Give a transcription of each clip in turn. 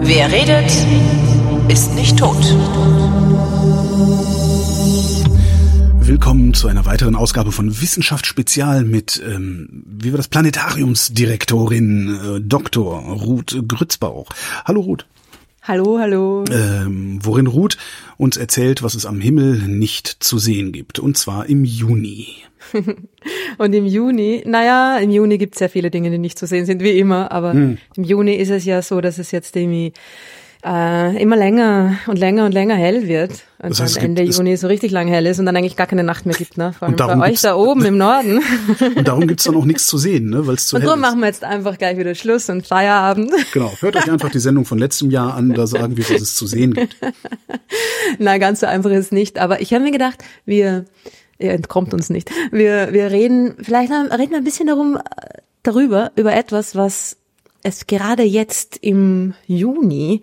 Wer redet, ist nicht tot. Willkommen zu einer weiteren Ausgabe von Wissenschaft Spezial mit, ähm, wie war das, Planetariumsdirektorin äh, Dr. Ruth Grützbauch. Hallo Ruth. Hallo, hallo. Ähm, worin Ruth uns erzählt, was es am Himmel nicht zu sehen gibt. Und zwar im Juni. Und im Juni, naja, im Juni gibt es sehr viele Dinge, die nicht zu sehen sind, wie immer, aber Hm. im Juni ist es ja so, dass es jetzt irgendwie äh, immer länger und länger und länger hell wird. Und Das heißt, es dann Ende Juni so richtig lang hell ist und dann eigentlich gar keine Nacht mehr gibt, ne? Vor allem Und bei euch da oben im Norden. Und darum gibt's dann auch nichts zu sehen, ne, weil es zu Und hell darum ist. machen wir jetzt einfach gleich wieder Schluss und Feierabend. Genau, hört euch einfach die Sendung von letztem Jahr an, da sagen wir, was es zu sehen gibt. Nein, ganz so einfach ist es nicht. Aber ich habe mir gedacht, wir, ihr entkommt uns nicht. Wir, wir reden, vielleicht reden wir ein bisschen darum, äh, darüber, über etwas, was es gerade jetzt im Juni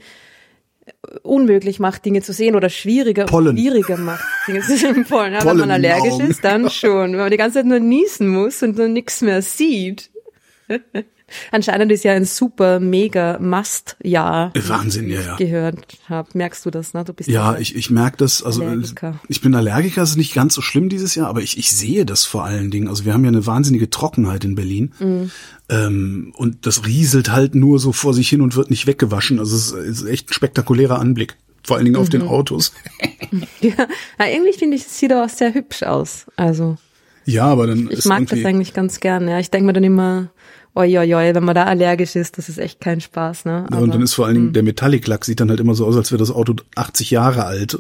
unmöglich macht, Dinge zu sehen oder schwieriger, Pollen. schwieriger macht, Dinge zu sehen. Pollen. Ja, Pollen wenn man allergisch Augen. ist, dann schon. Wenn man die ganze Zeit nur niesen muss und nur nichts mehr sieht. Anscheinend ist ja ein super, mega Must-Jahr. Wahnsinn, ja, ja. gehört habe. Merkst du das, ne? Du bist Ja, ich, ich merke das, also äh, Allergiker. ich bin Allergiker, das ist nicht ganz so schlimm dieses Jahr, aber ich, ich sehe das vor allen Dingen. Also wir haben ja eine wahnsinnige Trockenheit in Berlin. Mhm. Ähm, und das rieselt halt nur so vor sich hin und wird nicht weggewaschen. Also es ist, ist echt ein spektakulärer Anblick. Vor allen Dingen auf Mhm. den Autos. Ja, na, irgendwie finde ich, es sieht auch sehr hübsch aus. Also Ja, aber dann ich mag das eigentlich ganz gern. Ja, ich denke mir dann immer, oi, oi, oi, wenn man da allergisch ist, das ist echt kein Spaß. Ne? ja, und dann ist vor allen. Dingen der Metallic-Lack sieht dann halt immer so aus, als wäre das Auto 80 Jahre alt.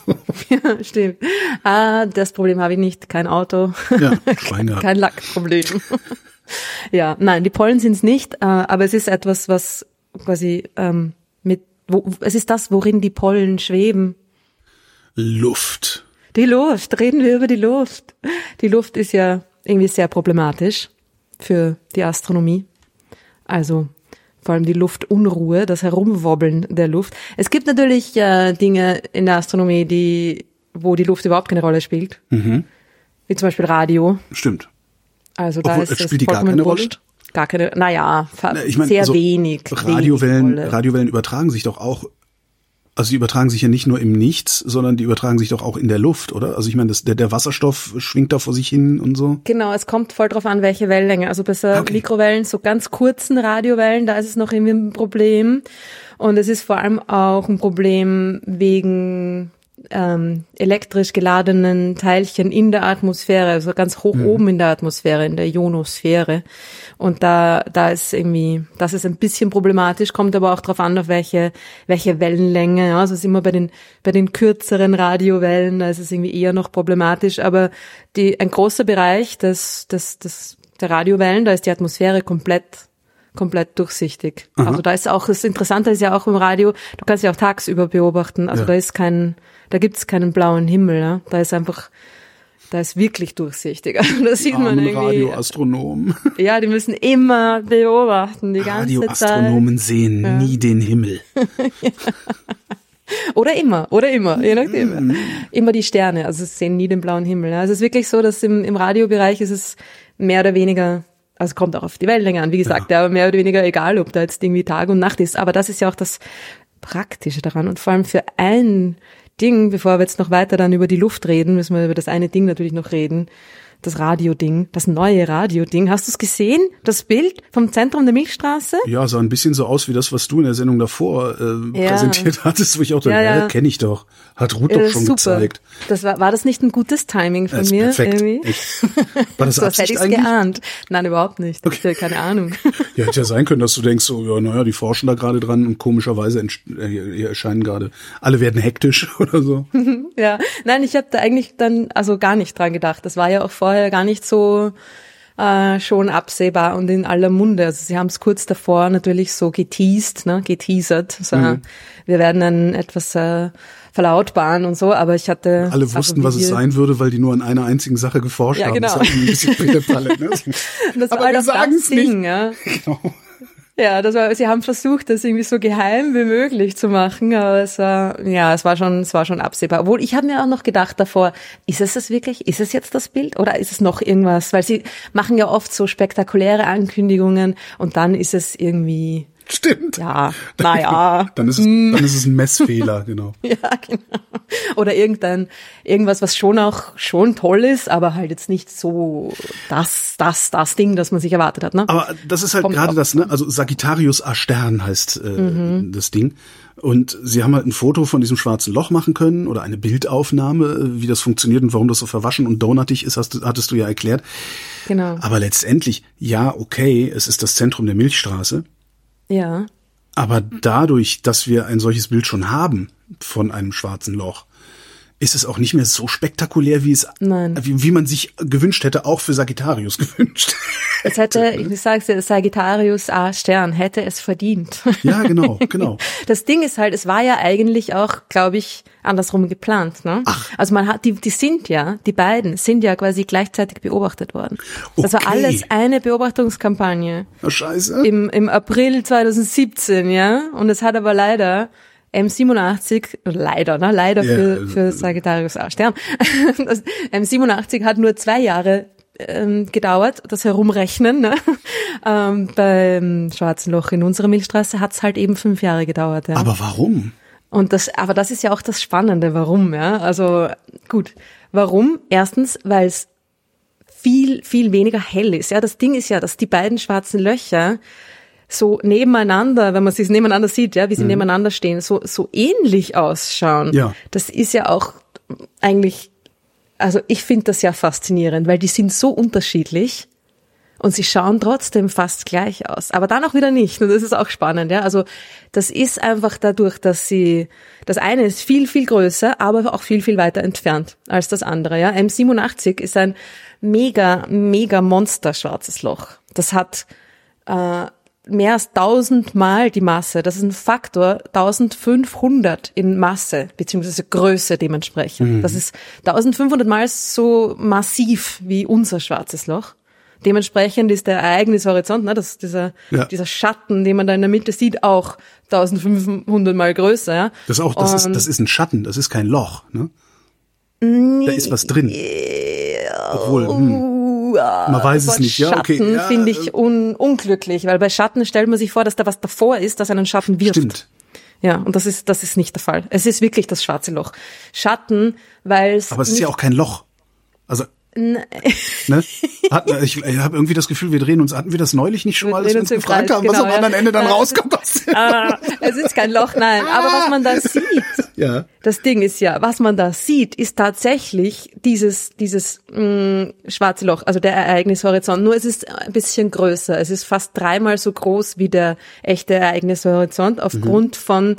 ja, stimmt. Ah, das Problem habe ich nicht. Kein Auto, ja, kein Lackproblem. ja, nein, die Pollen sind es nicht, äh, aber es ist etwas, was quasi ähm, mit, wo, es ist das, worin die Pollen schweben. Luft. Die Luft, reden wir über die Luft. Die Luft ist ja irgendwie sehr problematisch für die Astronomie. Also vor allem die Luftunruhe, das Herumwobbeln der Luft. Es gibt natürlich äh, Dinge in der Astronomie, die, wo die Luft überhaupt keine Rolle spielt. Mhm. Wie zum Beispiel Radio. Stimmt. Also da Obwohl, ist es spielt die gar keine Rolle? Gar keine, naja, Na, Ich meine, sehr also wenig. Radiowellen, wenig. Radiowellen übertragen sich doch auch, also die übertragen sich ja nicht nur im Nichts, sondern die übertragen sich doch auch in der Luft, oder? Also ich meine, das, der, der Wasserstoff schwingt da vor sich hin und so. Genau, es kommt voll drauf an, welche Wellenlänge. Also bei so Okay. Mikrowellen, so ganz kurzen Radiowellen, da ist es noch irgendwie ein Problem. Und es ist vor allem auch ein Problem wegen ähm, elektrisch geladenen Teilchen in der Atmosphäre, also ganz hoch oben in der Atmosphäre, in der Ionosphäre. Und da, da ist irgendwie, das ist ein bisschen problematisch, kommt aber auch drauf an, auf welche, welche Wellenlänge. Ja, also es ist immer bei den, bei den kürzeren Radiowellen, da ist es irgendwie eher noch problematisch. Aber die, ein großer Bereich des, des, des, der Radiowellen, da ist die Atmosphäre komplett komplett durchsichtig. Also da ist auch, das Interessante ist ja auch im Radio, du kannst ja auch tagsüber beobachten, also Ja. da ist kein, da gibt's keinen blauen Himmel, ja? da ist einfach, da ist wirklich durchsichtig. Also da sieht man Armen irgendwie, Radioastronomen. ja, die müssen immer beobachten, die ganze Zeit. Radioastronomen sehen nie den Himmel. Oder immer, oder immer, je nachdem. Mhm. Immer die Sterne, also es sehen nie den blauen Himmel. ja. Also es ist wirklich so, dass im, im Radiobereich ist es mehr oder weniger, also kommt auch auf die Wellenlänge an, wie gesagt, ja. aber mehr oder weniger egal, ob da jetzt irgendwie Tag und Nacht ist. Aber das ist ja auch das Praktische daran und vor allem für ein Ding, bevor wir jetzt noch weiter dann über die Luft reden, müssen wir über das eine Ding natürlich noch reden. Das Radioding, das neue Radioding. Hast du es gesehen? Das Bild vom Zentrum der Milchstraße? Ja, sah ein bisschen so aus wie das, was du in der Sendung davor äh, Ja. präsentiert hattest, wo ich auch dachte, Ja, ja. kenne ich doch. Hat Ruth doch das schon super. gezeigt. Das war, war das nicht ein gutes Timing von Das mir? perfekt. Irgendwie? Echt. War das So hätte Absicht ich es eigentlich? geahnt. Nein, überhaupt nicht. Okay. Okay. Keine Ahnung. Ja, hätte ja sein können, dass du denkst, so, ja, naja, die forschen da gerade dran und komischerweise äh, erscheinen gerade, alle werden hektisch oder so. ja. Nein, ich habe da eigentlich dann also gar nicht dran gedacht. Das war ja auch vorher gar nicht so äh, schon absehbar und in aller Munde. Also sie haben es kurz davor natürlich so geteased, ne, geteasert. So, Mhm. Wir werden dann etwas äh, verlautbaren und so, aber ich hatte Alle wussten, was es sein würde, weil die nur an einer einzigen Sache geforscht Ja, haben. genau. Das hat ein bisschen Pillepalle, ne? Das Aber war das Ding, ja. Genau. Ja, das war, sie haben versucht, das irgendwie so geheim wie möglich zu machen, aber es war, ja, es war schon, es war schon absehbar. Obwohl, ich habe mir auch noch gedacht davor, ist es das wirklich? Ist es jetzt das Bild oder ist es noch irgendwas? Weil sie machen ja oft so spektakuläre Ankündigungen und dann ist es irgendwie Stimmt. Ja, naja. dann ist es, dann ist es ein Messfehler, genau. ja, genau. Oder irgendein, irgendwas, was schon auch, schon toll ist, aber halt jetzt nicht so das, das, das Ding, das man sich erwartet hat, ne? Aber das ist halt Kommt gerade das, ne? Also Sagittarius A Stern heißt äh, Mhm. das Ding. Und sie haben halt ein Foto von diesem schwarzen Loch machen können oder eine Bildaufnahme, äh, wie das funktioniert und warum das so verwaschen und donutig ist, hast, hattest du ja erklärt. Genau. Aber letztendlich, ja, okay, es ist das Zentrum der Milchstraße. Ja. Aber dadurch, dass wir ein solches Bild schon haben von einem schwarzen Loch, ist es auch nicht mehr so spektakulär, wie es, wie, wie man sich gewünscht hätte, auch für Sagittarius gewünscht. Es hätte, ich sag's dir, Sagittarius A Stern hätte es verdient. ja, genau, genau. Das Ding ist halt, es war ja eigentlich auch, glaube ich, andersrum geplant. Ne? Also man hat, die, die sind ja, die beiden sind ja quasi gleichzeitig beobachtet worden. Das war Okay. alles eine Beobachtungskampagne Oh, scheiße. im, im April 2017, ja. Und es hat aber leider M87, leider, ne, leider Ja, für, also- für Sagittarius A Stern. Das M87 hat nur zwei Jahre ähm, gedauert, das Herumrechnen. Ne? Ähm, beim Schwarzen Loch in unserer Milchstraße hat's halt eben fünf Jahre gedauert. Ja. Aber warum? Und das, aber das ist ja auch das Spannende, warum, ja. Also gut, warum? Erstens, weil es viel, viel weniger hell ist. Ja, das Ding ist ja, dass die beiden schwarzen Löcher so nebeneinander, wenn man sie nebeneinander sieht, ja, wie sie nebeneinander stehen, so, so ähnlich ausschauen. Ja. Das ist ja auch eigentlich, also ich finde das ja faszinierend, weil die sind so unterschiedlich und sie schauen trotzdem fast gleich aus, aber dann auch wieder nicht. Und das ist auch spannend, ja. Also das ist einfach dadurch, dass sie, das eine ist viel, viel größer, aber auch viel, viel weiter entfernt als das andere, ja. M87 ist ein mega, mega Monster schwarzes Loch. Das hat äh, mehr als tausendmal die Masse. Das ist ein Faktor 1500 in Masse, beziehungsweise Größe dementsprechend. Das ist 1500 mal so massiv wie unser schwarzes Loch. Dementsprechend ist der Ereignishorizont, ne, das, dieser, Ja. dieser Schatten, den man da in der Mitte sieht, auch 1500 mal größer. Ja? Das ist auch, das ist, das ist ein Schatten, das ist kein Loch, ne? Da ist was drin. Obwohl, hm, man weiß es nicht, ja, okay. Schatten Ja, finde äh, ich un unglücklich, weil bei Schatten stellt man sich vor, dass da was davor ist, das einen Schatten wirft. Stimmt. Ja, und das ist, das ist nicht der Fall. Es ist wirklich das schwarze Loch. Schatten, weil es. Aber es ist ja auch kein Loch. Also, ne? Hat, ich ich habe irgendwie das Gefühl, wir drehen uns, hatten wir das neulich nicht schon Wir mal, dass drehen wir uns gefragt Kreis, haben, was genau, am ja. anderen Ende dann Äh, rauskommt Ah, es ist kein Loch, nein. Aber was man da sieht, Ja. das Ding ist ja, was man da sieht, ist tatsächlich dieses, dieses mh, schwarze Loch, also der Ereignishorizont. Nur es ist ein bisschen größer. Es ist fast dreimal so groß wie der echte Ereignishorizont aufgrund von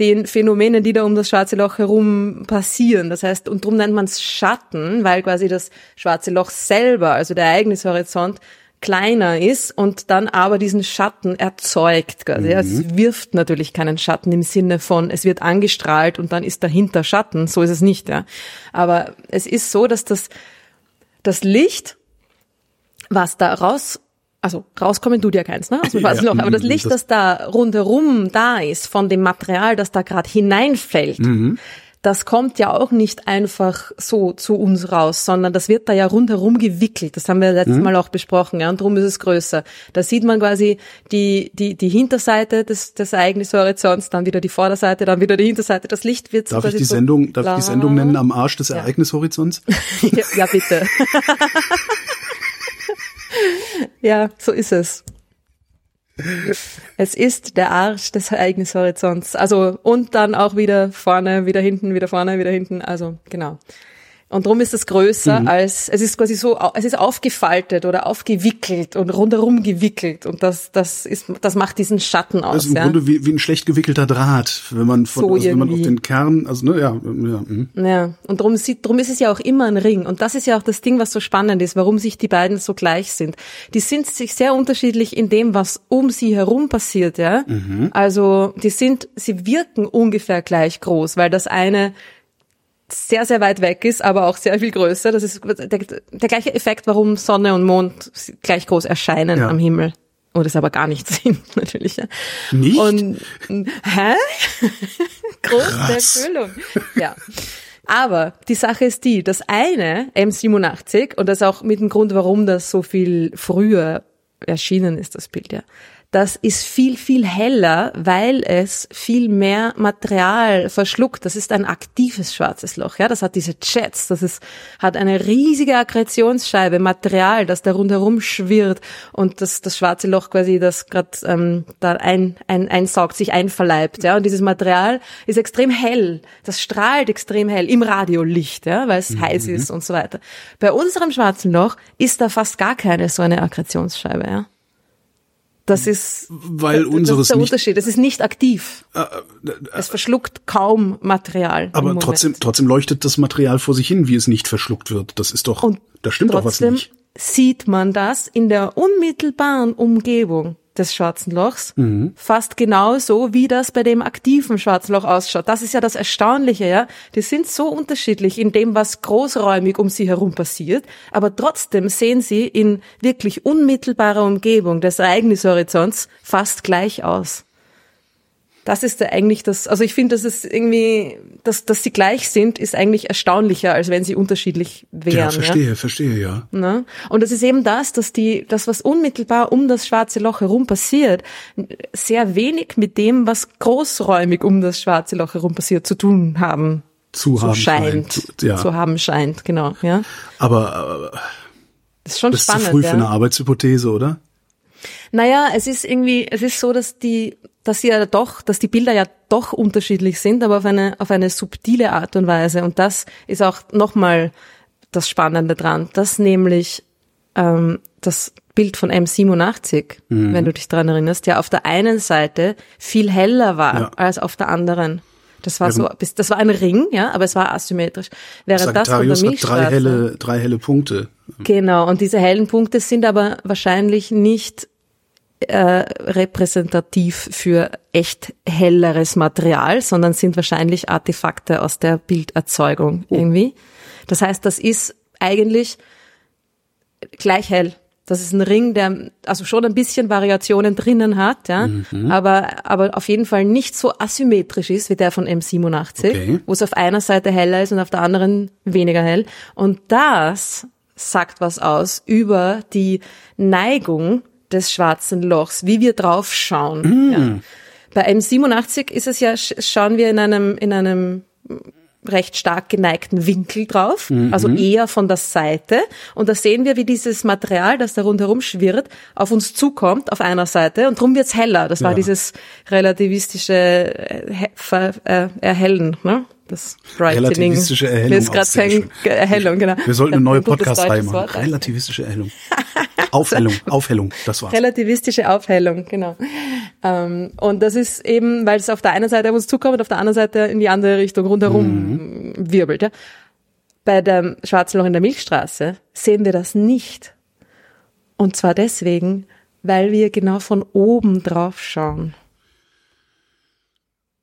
den Phänomenen, die da um das schwarze Loch herum passieren. Das heißt, und darum nennt man es Schatten, weil quasi das schwarze Loch selber, also der Ereignishorizont, kleiner ist und dann aber diesen Schatten erzeugt. Quasi. Ja, Es wirft natürlich keinen Schatten im Sinne von, es wird angestrahlt und dann ist dahinter Schatten. So ist es nicht. Ja. Aber es ist so, dass das, das Licht, was da raus, also rauskommen tut ja keins, ne? Aus dem Ja, Loch. Aber das Licht, das- das da rundherum da ist, von dem Material, das da gerade hineinfällt, Mhm. Das kommt ja auch nicht einfach so zu uns raus, sondern das wird da ja rundherum gewickelt. Das haben wir letztes Mhm. Mal auch besprochen, ja, und darum ist es größer. Da sieht man quasi die, die, die Hinterseite des, des Ereignishorizonts, dann wieder die Vorderseite, dann wieder die Hinterseite. Das Licht wird so Darf ich die so Sendung, darf ich die. Sendung nennen am Arsch des Ereignishorizonts? ja, ja, bitte. ja, so ist es. Es ist der Arsch des Ereignishorizonts. Also, und dann auch wieder vorne, wieder hinten, wieder vorne, wieder hinten. Also, genau. Und drum ist es größer Mhm. als, es ist quasi so, es ist aufgefaltet oder aufgewickelt und rundherum gewickelt. Und das, das ist, das macht diesen Schatten aus. Das ist im ja. Grunde wie, wie ein schlecht gewickelter Draht, wenn man von, So also wenn man auf den Kern, also ne, ja, ja, mhm. Ja, und drum, sieht, drum ist es ja auch immer ein Ring. Und das ist ja auch das Ding, was so spannend ist, warum sich die beiden so gleich sind. Die sind sich sehr unterschiedlich in dem, was um sie herum passiert, ja. Also, die sind, sie wirken ungefähr gleich groß, weil das eine sehr, sehr weit weg ist, aber auch sehr viel größer. Das ist der, der gleiche Effekt, warum Sonne und Mond gleich groß erscheinen Ja. am Himmel wo das aber gar nicht sind, natürlich. Ja. Nicht? Und, hä? Große Erfüllung. Ja. Aber die Sache ist die, das eine, M87, und das ist auch mit dem Grund, warum das so viel früher erschienen ist, das Bild, ja das ist viel, viel heller, weil es viel mehr Material verschluckt. Das ist ein aktives schwarzes Loch. Ja, das hat diese Jets, das ist, hat eine riesige Akkretionsscheibe, Material, das da rundherum schwirrt und das, das schwarze Loch quasi, das gerade ähm, da ein, ein, einsaugt, sich einverleibt. Ja, und dieses Material ist extrem hell. Das strahlt extrem hell im Radiolicht, ja, weil es mhm. heiß ist und so weiter. Bei unserem schwarzen Loch ist da fast gar keine so eine Akkretionsscheibe. Ja. Das ist, weil unseres das ist der nicht, Unterschied. Es ist nicht aktiv. Äh, äh, es verschluckt kaum Material. aber trotzdem, trotzdem leuchtet das Material vor sich hin, wie es nicht verschluckt wird. Das ist doch, Und da stimmt doch was trotzdem nicht. sieht man das in der unmittelbaren Umgebung des schwarzen Lochs Mhm. fast genauso, wie das bei dem aktiven schwarzen Loch ausschaut. Das ist ja das Erstaunliche, ja. Die sind so unterschiedlich in dem, was großräumig um sie herum passiert, aber trotzdem sehen sie in wirklich unmittelbarer Umgebung des Ereignishorizonts fast gleich aus. Das ist ja eigentlich das, also ich finde, dass es irgendwie, dass, dass sie gleich sind, ist eigentlich erstaunlicher, als wenn sie unterschiedlich wären. Ja, verstehe, verstehe, ja. Ne? Und das ist eben das, dass die, das, was unmittelbar um das schwarze Loch herum passiert, sehr wenig mit dem, was großräumig um das schwarze Loch herum passiert, zu tun haben. Zu So haben scheint, scheint, ja. zu haben scheint, genau, ja. Aber äh, Das ist schon das ist zu spannend, früh ja. für eine Arbeitshypothese, oder? Naja, es ist irgendwie, es ist so, dass die, dass sie ja doch, dass die Bilder ja doch unterschiedlich sind, aber auf eine, auf eine subtile Art und Weise. Und das ist auch nochmal das Spannende dran, dass nämlich ähm, das Bild von M87, Mhm. wenn du dich dran erinnerst, ja auf der einen Seite viel heller war Ja. als auf der anderen. Das war so, das war ein Ring, ja, aber es war asymmetrisch. Während das von der Sagittarius hat drei helle, drei helle Punkte. Genau, und diese hellen Punkte sind aber wahrscheinlich nicht äh, repräsentativ für echt helleres Material, sondern sind wahrscheinlich Artefakte aus der Bilderzeugung irgendwie. Das heißt, das ist eigentlich gleich hell. Das ist ein Ring, der also schon ein bisschen Variationen drinnen hat, ja, aber aber auf jeden Fall nicht so asymmetrisch ist wie der von M87, Okay. wo es auf einer Seite heller ist und auf der anderen weniger hell. Und das sagt was aus über die Neigung des schwarzen Lochs, wie wir drauf schauen. Ja. Bei M87 ist es ja, sch- schauen wir in einem, in einem recht stark geneigten Winkel drauf, also eher von der Seite. Und da sehen wir, wie dieses Material, das da rundherum schwirrt, auf uns zukommt auf einer Seite und drum wird's heller. Das war Ja. dieses relativistische äh, äh, Erhellen, ne? Das Brightening. Relativistische Erhellung. Mir ist gerade. Erhellung, genau. Wir sollten eine neue Ein Podcast-Reihe machen. Wort. Relativistische Erhellung. Aufhellung, Aufhellung, das war's. Relativistische Aufhellung, genau. Ähm, und das ist eben, weil es auf der einen Seite auf uns zukommt und auf der anderen Seite in die andere Richtung rundherum wirbelt. Ja. Bei dem Schwarzen Loch in der Milchstraße sehen wir das nicht. Und zwar deswegen, weil wir genau von oben drauf schauen.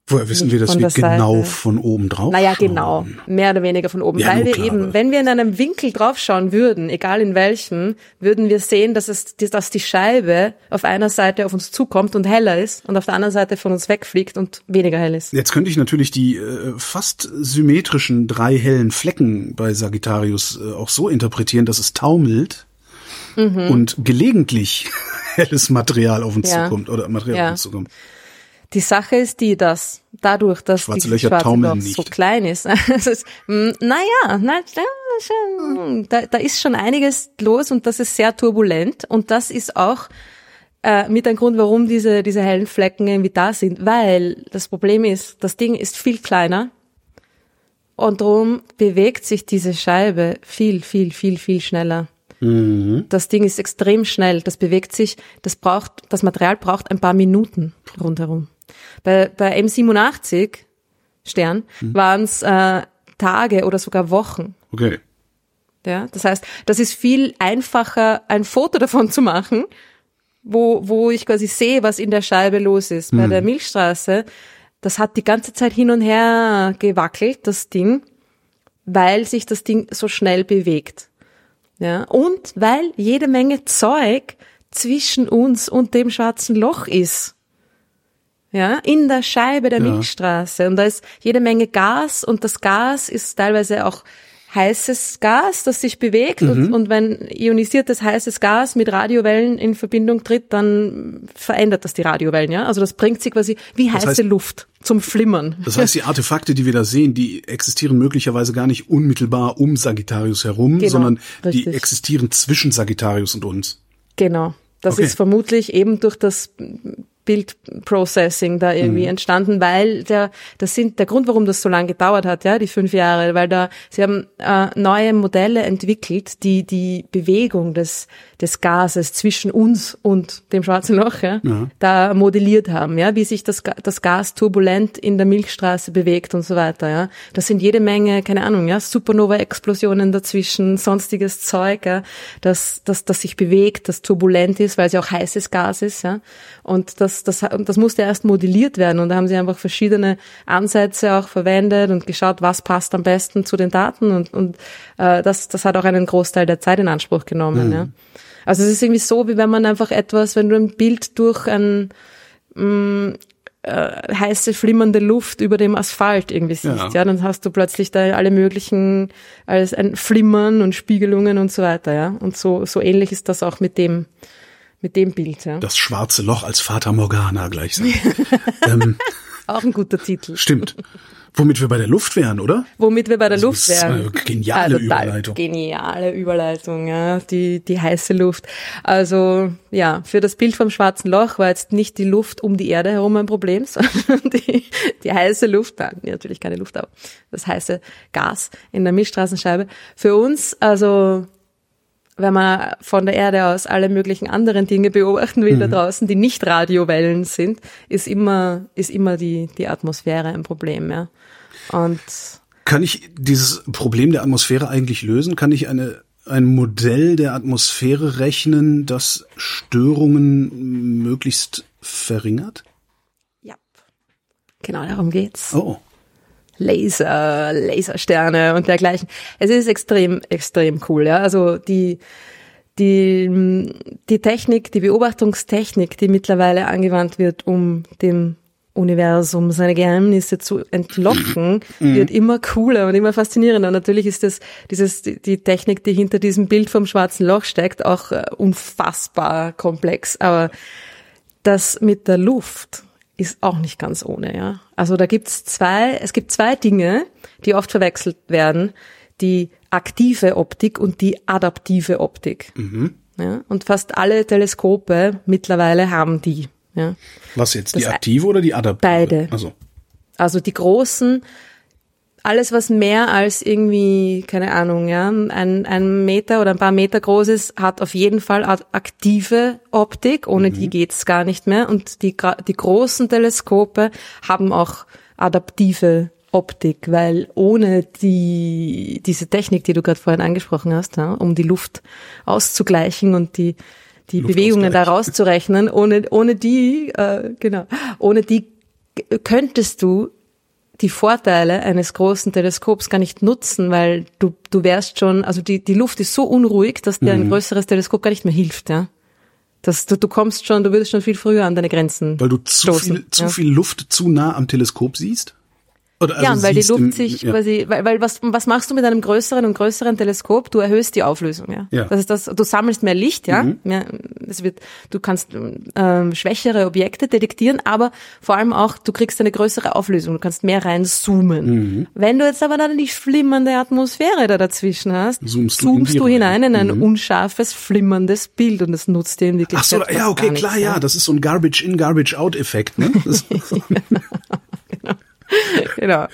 Woher wissen wir, dass wir der genau Seite. von oben drauf Naja, schauen? genau. Mehr oder weniger von oben. Ja, Weil wir klar, eben, wenn wir in einem Winkel draufschauen würden, egal in welchem, würden wir sehen, dass es, dass die Scheibe auf einer Seite auf uns zukommt und heller ist und auf der anderen Seite von uns wegfliegt und weniger hell ist. Jetzt könnte ich natürlich die äh, fast symmetrischen drei hellen Flecken bei Sagittarius äh, auch so interpretieren, dass es taumelt Mhm. und gelegentlich helles Material auf uns Ja. zukommt oder Material Ja. auf uns zukommt. Die Sache ist die, dass dadurch, dass Schwarze dieses Löcher schwarze Loch so klein ist, naja, na, ja, schon, da, da ist schon einiges los und das ist sehr turbulent und das ist auch äh, mit ein Grund, warum diese, diese hellen Flecken irgendwie da sind, weil das Problem ist, das Ding ist viel kleiner und darum bewegt sich diese Scheibe viel, viel, viel, viel schneller. Das Ding ist extrem schnell. Das bewegt sich, das braucht, das Material braucht ein paar Minuten rundherum. Bei, bei M87 Stern waren es äh, Tage oder sogar Wochen. Okay. Ja, das heißt, das ist viel einfacher, ein Foto davon zu machen, wo, wo ich quasi sehe, was in der Scheibe los ist. Bei der Milchstraße, das hat die ganze Zeit hin und her gewackelt, das Ding, weil sich das Ding so schnell bewegt. Ja, und weil jede Menge Zeug zwischen uns und dem schwarzen Loch ist. Ja, in der Scheibe der Ja. Milchstraße. Und da ist jede Menge Gas und das Gas ist teilweise auch heißes Gas, das sich bewegt Mhm. und, und wenn ionisiertes heißes Gas mit Radiowellen in Verbindung tritt, dann verändert das die Radiowellen, ja. Also das bringt sie quasi wie heiße heißt- Luft zum Flimmern. Das heißt, die Artefakte, die wir da sehen, die existieren möglicherweise gar nicht unmittelbar um Sagittarius herum, Genau, sondern die richtig. existieren zwischen Sagittarius und uns. Genau. Das Okay. ist vermutlich eben durch das Bildprocessing da irgendwie Mhm. entstanden, weil der, das sind der Grund, warum das so lange gedauert hat, ja, die fünf Jahre, weil da, sie haben äh, neue Modelle entwickelt, die die Bewegung des, des Gases zwischen uns und dem schwarzen Loch, ja, Ja. da modelliert haben, ja, wie sich das, das Gas turbulent in der Milchstraße bewegt und so weiter, ja. Das sind jede Menge, keine Ahnung, ja, Supernova-Explosionen dazwischen, sonstiges Zeug, ja, das, das, das sich bewegt, das turbulent ist, weil es ja auch heißes Gas ist, ja. Und das, das, das musste erst modelliert werden und da haben sie einfach verschiedene Ansätze auch verwendet und geschaut, was passt am besten zu den Daten und, und äh, das, das hat auch einen Großteil der Zeit in Anspruch genommen, ja. Also es ist irgendwie so, wie wenn man einfach etwas, wenn du ein Bild durch ein mh, äh, heiße, flimmernde Luft über dem Asphalt irgendwie siehst, Ja. ja. dann hast du plötzlich da alle möglichen, alles ein Flimmern und Spiegelungen und so weiter, ja. Und so, so ähnlich ist das auch mit dem, mit dem Bild, ja. Das schwarze Loch als Fata Morgana gleichsam. ähm, Auch ein guter Titel. stimmt. Womit wir bei der Luft wären, oder? Womit wir bei der Also Luft wären. geniale total Überleitung. Geniale Überleitung, ja. Die, die heiße Luft. Also, ja, für das Bild vom schwarzen Loch war jetzt nicht die Luft um die Erde herum ein Problem, sondern die, die heiße Luft, nein, natürlich keine Luft, aber das heiße Gas in der Milchstraßenscheibe. Für uns, also, wenn man von der Erde aus alle möglichen anderen Dinge beobachten will Mhm. da draußen, die nicht Radiowellen sind, ist immer, ist immer die, die Atmosphäre ein Problem, ja. Und, Kann ich dieses Problem der Atmosphäre eigentlich lösen? Kann ich eine, ein Modell der Atmosphäre rechnen, das Störungen möglichst verringert? ja. Genau darum geht's. Oh. Laser, Lasersterne und dergleichen. Es ist extrem, extrem cool, ja. Also die, die, die Technik, die Beobachtungstechnik, die mittlerweile angewandt wird, um dem Universum seine Geheimnisse zu entlocken, wird immer cooler und immer faszinierender. Und natürlich ist das, dieses, die die Technik, die hinter diesem Bild vom schwarzen Loch steckt, auch äh, unfassbar komplex. Aber das mit der Luft ist auch nicht ganz ohne, ja. Also da gibt's zwei, es gibt zwei Dinge, die oft verwechselt werden. Die aktive Optik und die adaptive Optik. Ja, und fast alle Teleskope mittlerweile haben die. Ja. Was jetzt, die Das- aktive oder die adaptive? Beide. Also, Also die großen, alles was mehr als irgendwie, keine Ahnung, ja, ein, ein Meter oder ein paar Meter groß ist, hat auf jeden Fall aktive Optik, ohne die geht's gar nicht mehr. Und die, die großen Teleskope haben auch adaptive Optik, weil ohne die, diese Technik, die du gerade vorhin angesprochen hast, ja, um die Luft auszugleichen und die, die. Bewegungen da rauszurechnen, ohne, ohne die, äh, genau, ohne die könntest du die Vorteile eines großen Teleskops gar nicht nutzen, weil du, du wärst schon, also die, die Luft ist so unruhig, dass dir Mhm. ein größeres Teleskop gar nicht mehr hilft, ja. Das, du, du kommst schon, du würdest schon viel früher an deine Grenzen weil du zu stoßen. viel, zu ja. viel Luft zu nah am Teleskop siehst? Oder Ja, also und weil die Luft sich ja. quasi, weil, weil was, was machst du mit einem größeren und größeren Teleskop? Du erhöhst die Auflösung, ja. Ja. Mhm. Das ist das, du sammelst mehr Licht, ja. Mehr, es wird, du kannst ähm, schwächere Objekte detektieren, aber vor allem auch, du kriegst eine größere Auflösung, du kannst mehr reinzoomen. Mhm. Wenn du jetzt aber dann die flimmernde Atmosphäre da dazwischen hast, Zoomst du in zoomst du rein. Mhm. hinein in ein unscharfes, flimmerndes Bild und das nutzt dir in Ach so, Wirklichkeit ja, okay, klar, nichts, ja, das ist so ein Garbage-in, Garbage-out-Effekt, ne? Genau.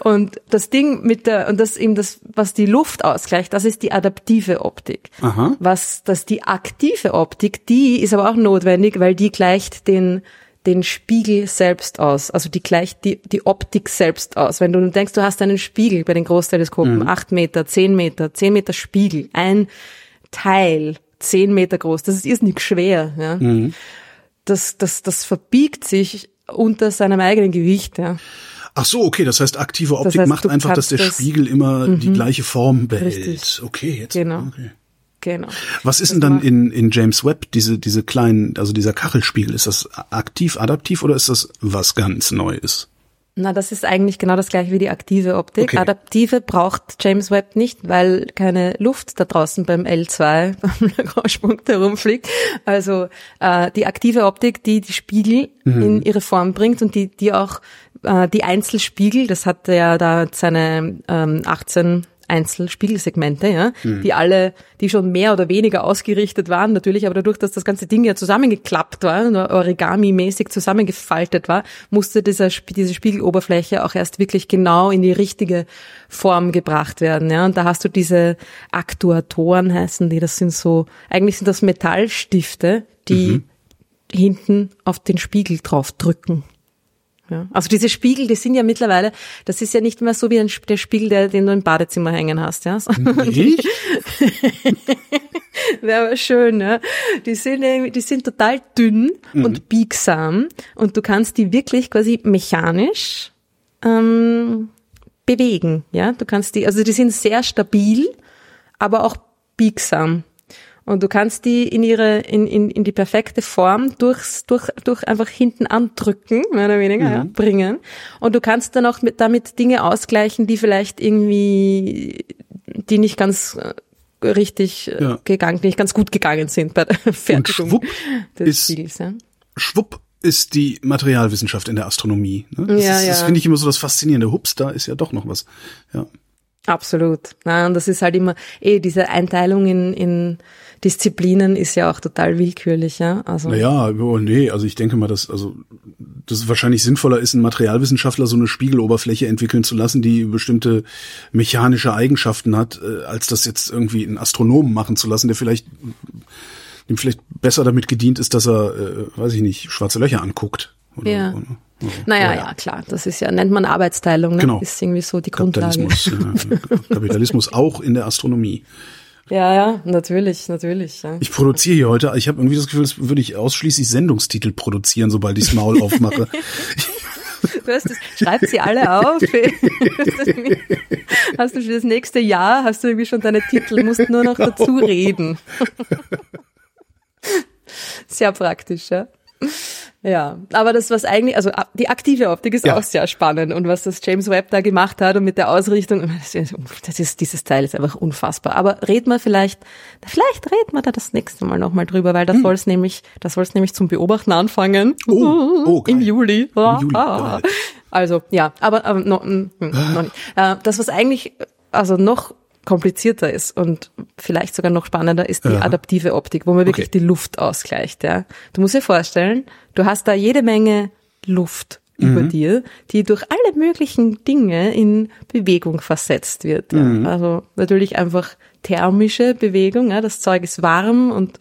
Und das Ding mit der, und das eben das, was die Luft ausgleicht, das ist die adaptive Optik. Aha. Was, das die aktive Optik, die ist aber auch notwendig, weil die gleicht den, den Spiegel selbst aus. Also die gleicht die, die Optik selbst aus. Wenn du denkst, du hast einen Spiegel bei den Großteleskopen, acht Meter, zehn Meter, zehn Meter Spiegel, ein Teil, zehn Meter groß, das ist irrsinnig schwer, ja. Das, das, das verbiegt sich unter seinem eigenen Gewicht, ja. Ach so, okay, das heißt, aktive Optik heißt, macht einfach, dass der das- Spiegel immer die gleiche Form behält. Richtig. Okay, jetzt. Genau. Okay. Genau. Was ist denn dann in, in James Webb, diese, diese kleinen, also dieser Kachelspiegel, ist das aktiv, adaptiv oder ist das was ganz Neues? Na, das ist eigentlich genau das gleiche wie die aktive Optik. Okay. Adaptive braucht James Webb nicht, weil keine Luft da draußen beim L2, beim Lagrange-Punkt herumfliegt. Also äh, die aktive Optik, die die Spiegel in ihre Form bringt und die, die auch äh, die Einzelspiegel, das hat ja da seine ähm, 18 Einzelspiegelsegmente, ja, die alle, die schon mehr oder weniger ausgerichtet waren, natürlich, aber dadurch, dass das ganze Ding ja zusammengeklappt war, Origami-mäßig zusammengefaltet war, musste dieser, diese Spiegeloberfläche auch erst wirklich genau in die richtige Form gebracht werden, ja, und da hast du diese Aktuatoren heißen die, das sind so, eigentlich sind das Metallstifte, die hinten auf den Spiegel drauf drücken. Ja. Also diese Spiegel, die sind ja mittlerweile, das ist ja nicht mehr so wie ein, der Spiegel, der, den du im Badezimmer hängen hast, ja. Wäre aber schön, ja. Die sind, die sind total dünn und biegsam und du kannst die wirklich quasi mechanisch ähm, bewegen, ja. Du kannst die, also die sind sehr stabil, aber auch biegsam. Und du kannst die in ihre, in, in, in die perfekte Form durchs, durch, durch einfach hinten andrücken, mehr oder weniger, ja, bringen. Und du kannst dann auch mit, damit Dinge ausgleichen, die vielleicht irgendwie, die nicht ganz äh, richtig äh, Ja. gegangen, die nicht ganz gut gegangen sind bei der Fertigung schwupp des ist- Spiegels, ja. Schwupp ist die Materialwissenschaft in der Astronomie. Ne? Das, Ja, ist, das ja. finde ich immer so das Faszinierende. Hups, da ist ja doch noch was. Ja. Absolut. Und das ist halt immer, eh, diese Einteilung in, in Disziplinen ist ja auch total willkürlich, ja. Also, Naja, oh, nee, also ich denke mal, dass, also, dass es wahrscheinlich sinnvoller ist, ein Materialwissenschaftler so eine Spiegeloberfläche entwickeln zu lassen, die bestimmte mechanische Eigenschaften hat, äh, als das jetzt irgendwie ein Astronomen machen zu lassen, der vielleicht, dem vielleicht besser damit gedient ist, dass er, äh, weiß ich nicht, schwarze Löcher anguckt. Oder, Ja. oder, oder, naja, oder, ja, klar, das ist ja, nennt man Arbeitsteilung, ne? Genau. Ist irgendwie so die Grundlage. Kapitalismus, ja, Kapitalismus auch in der Astronomie. Ja, ja, natürlich, natürlich, ja. Ich produziere hier heute, ich habe irgendwie das Gefühl, das würde ich ausschließlich Sendungstitel produzieren, sobald ich das Maul aufmache. Schreib sie alle auf. hast du für das nächste Jahr, hast du irgendwie schon deine Titel, musst nur noch dazu reden. Sehr praktisch, ja. Ja, aber das was eigentlich, also die aktive Optik ist Ja. auch sehr spannend und was das James Webb da gemacht hat und mit der Ausrichtung, das ist, das dieses Teil ist einfach unfassbar. Aber red mal vielleicht, vielleicht reden wir da das nächste Mal nochmal drüber, weil da Hm. soll's nämlich, da soll's nämlich zum Beobachten anfangen. Oh, oh, geil. Im Juli. Im Juli, Ah. Also ja, aber, aber noch, noch nicht. Äh, das, was eigentlich also noch komplizierter ist und vielleicht sogar noch spannender, ist die Ja. adaptive Optik, wo man wirklich Okay. die Luft ausgleicht. Ja. Du musst dir vorstellen, du hast da jede Menge Luft Mhm. über dir, die durch alle möglichen Dinge in Bewegung versetzt wird. Ja. Mhm. Also natürlich einfach thermische Bewegung. Ja. Das Zeug ist warm und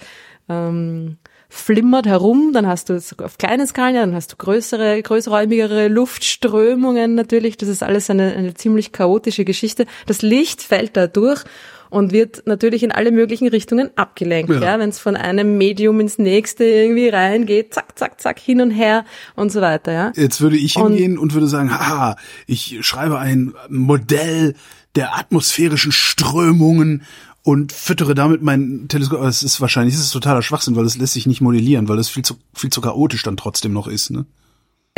ähm, flimmert herum, dann hast du es auf kleinen Skalen, dann hast du größere, größräumigere Luftströmungen natürlich. Das ist alles eine, eine ziemlich chaotische Geschichte. Das Licht fällt da durch und wird natürlich in alle möglichen Richtungen abgelenkt. Ja. Ja, wenn es von einem Medium ins nächste irgendwie reingeht, zack, zack, zack, hin und her und so weiter. Ja. Jetzt würde ich Und- hingehen und würde sagen, haha, ich schreibe ein Modell der atmosphärischen Strömungen und füttere damit mein Teleskop. Es ist wahrscheinlich, es ist totaler Schwachsinn, weil es lässt sich nicht modellieren, weil es viel zu, viel zu chaotisch dann trotzdem noch ist, ne?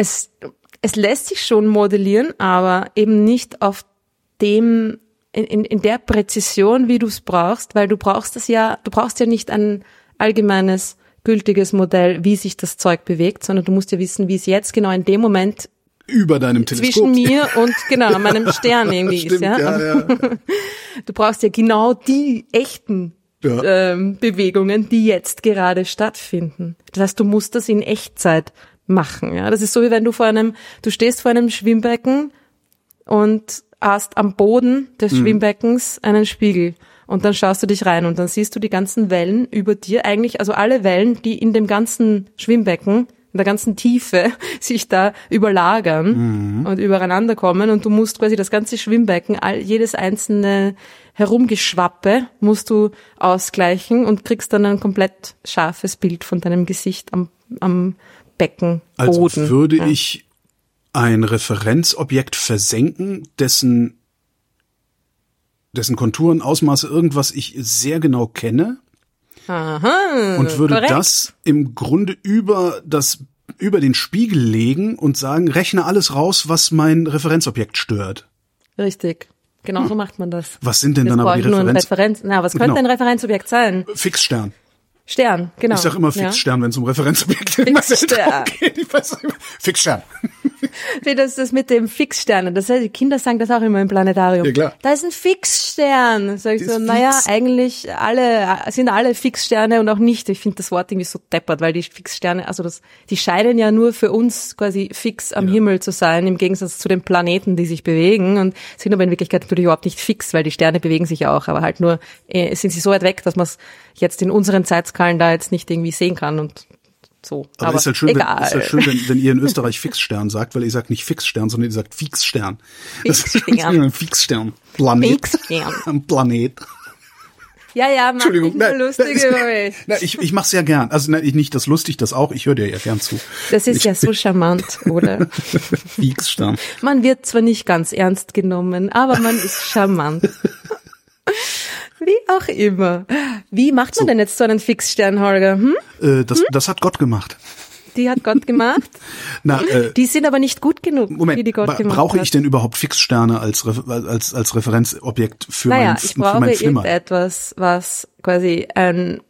es, es lässt sich schon modellieren, aber eben nicht auf dem, in, in, in der Präzision, wie du es brauchst, weil du brauchst es ja, du brauchst ja nicht ein allgemeines, gültiges Modell, wie sich das Zeug bewegt, sondern du musst ja wissen, wie es jetzt genau in dem Moment Über deinem Teleskop. zwischen mir und genau meinem Stern irgendwie Stimmt, ist. Ja? ja, ja. Du brauchst ja genau die echten Ja. ähm, Bewegungen, die jetzt gerade stattfinden. Das heißt, du musst das in Echtzeit machen. Ja, das ist so wie wenn du vor einem, du stehst vor einem Schwimmbecken und hast am Boden des Schwimmbeckens einen Spiegel. Und dann schaust du dich rein und dann siehst du die ganzen Wellen über dir, eigentlich, also alle Wellen, die in dem ganzen Schwimmbecken, in der ganzen Tiefe sich da überlagern und übereinander kommen und du musst quasi das ganze Schwimmbecken, all, jedes einzelne Herumgeschwappe musst du ausgleichen und kriegst dann ein komplett scharfes Bild von deinem Gesicht am, am Beckenboden. Also würde ja. ich ein Referenzobjekt versenken, dessen dessen Konturen, Ausmaße, irgendwas ich sehr genau kenne Aha. und würde korrekt. das im Grunde über das über den Spiegel legen und sagen, rechne alles raus, was mein Referenzobjekt stört. Richtig. Genau so macht man das. Was sind denn Jetzt dann aber die Referenz? Referenz. Na, was könnte Genau. ein Referenzobjekt sein? Fixstern. Stern, genau. Ich sag immer ja. Fixstern, wenn es um Referenzobjekte Fixstern. geht. Mehr. Fixstern. Nee, das das mit dem Fixsternen. Das heißt, die Kinder sagen das auch immer im Planetarium. Ja, klar. Da ist ein Fixstern. Sag ich Die so, naja, eigentlich alle, sind alle Fixsterne und auch nicht. Ich finde das Wort irgendwie so deppert, weil die Fixsterne, also das, die scheinen ja nur für uns quasi fix am Himmel zu sein, im Gegensatz zu den Planeten, die sich bewegen und sind aber in Wirklichkeit natürlich überhaupt nicht fix, weil die Sterne bewegen sich ja auch, aber halt nur, äh, sind sie so weit weg, dass man es jetzt in unseren Zeitskalen da jetzt nicht irgendwie sehen kann und so. Aber, ist halt schön, wenn, egal. ist halt schön wenn, wenn ihr in Österreich Fixstern sagt, weil ihr sagt nicht Fixstern, sondern ihr sagt Fixstern. Das ist Fixstern. ein Fixstern. Planet. Fixstern. Planet. Ja, ja, mach dich so lustig nein, über mich. nein, ich, ich mach's ja gern. Also nein, ich nicht das lustig, das auch. Ich höre dir ja gern zu. Das ist ja so charmant, oder? Fixstern. Man wird zwar nicht ganz ernst genommen, aber man ist charmant. Wie auch immer. Wie macht man denn jetzt so einen Fixstern, Holger? Hm? Äh, das, das hat Gott gemacht. Die hat Gott gemacht. Na, äh, Die sind aber nicht gut genug, wie Moment, die Gott gemacht brauche ich denn überhaupt Fixsterne als, als, als Referenzobjekt für naja, mein, ich für brauche mein Flimmer? irgendetwas, was quasi ein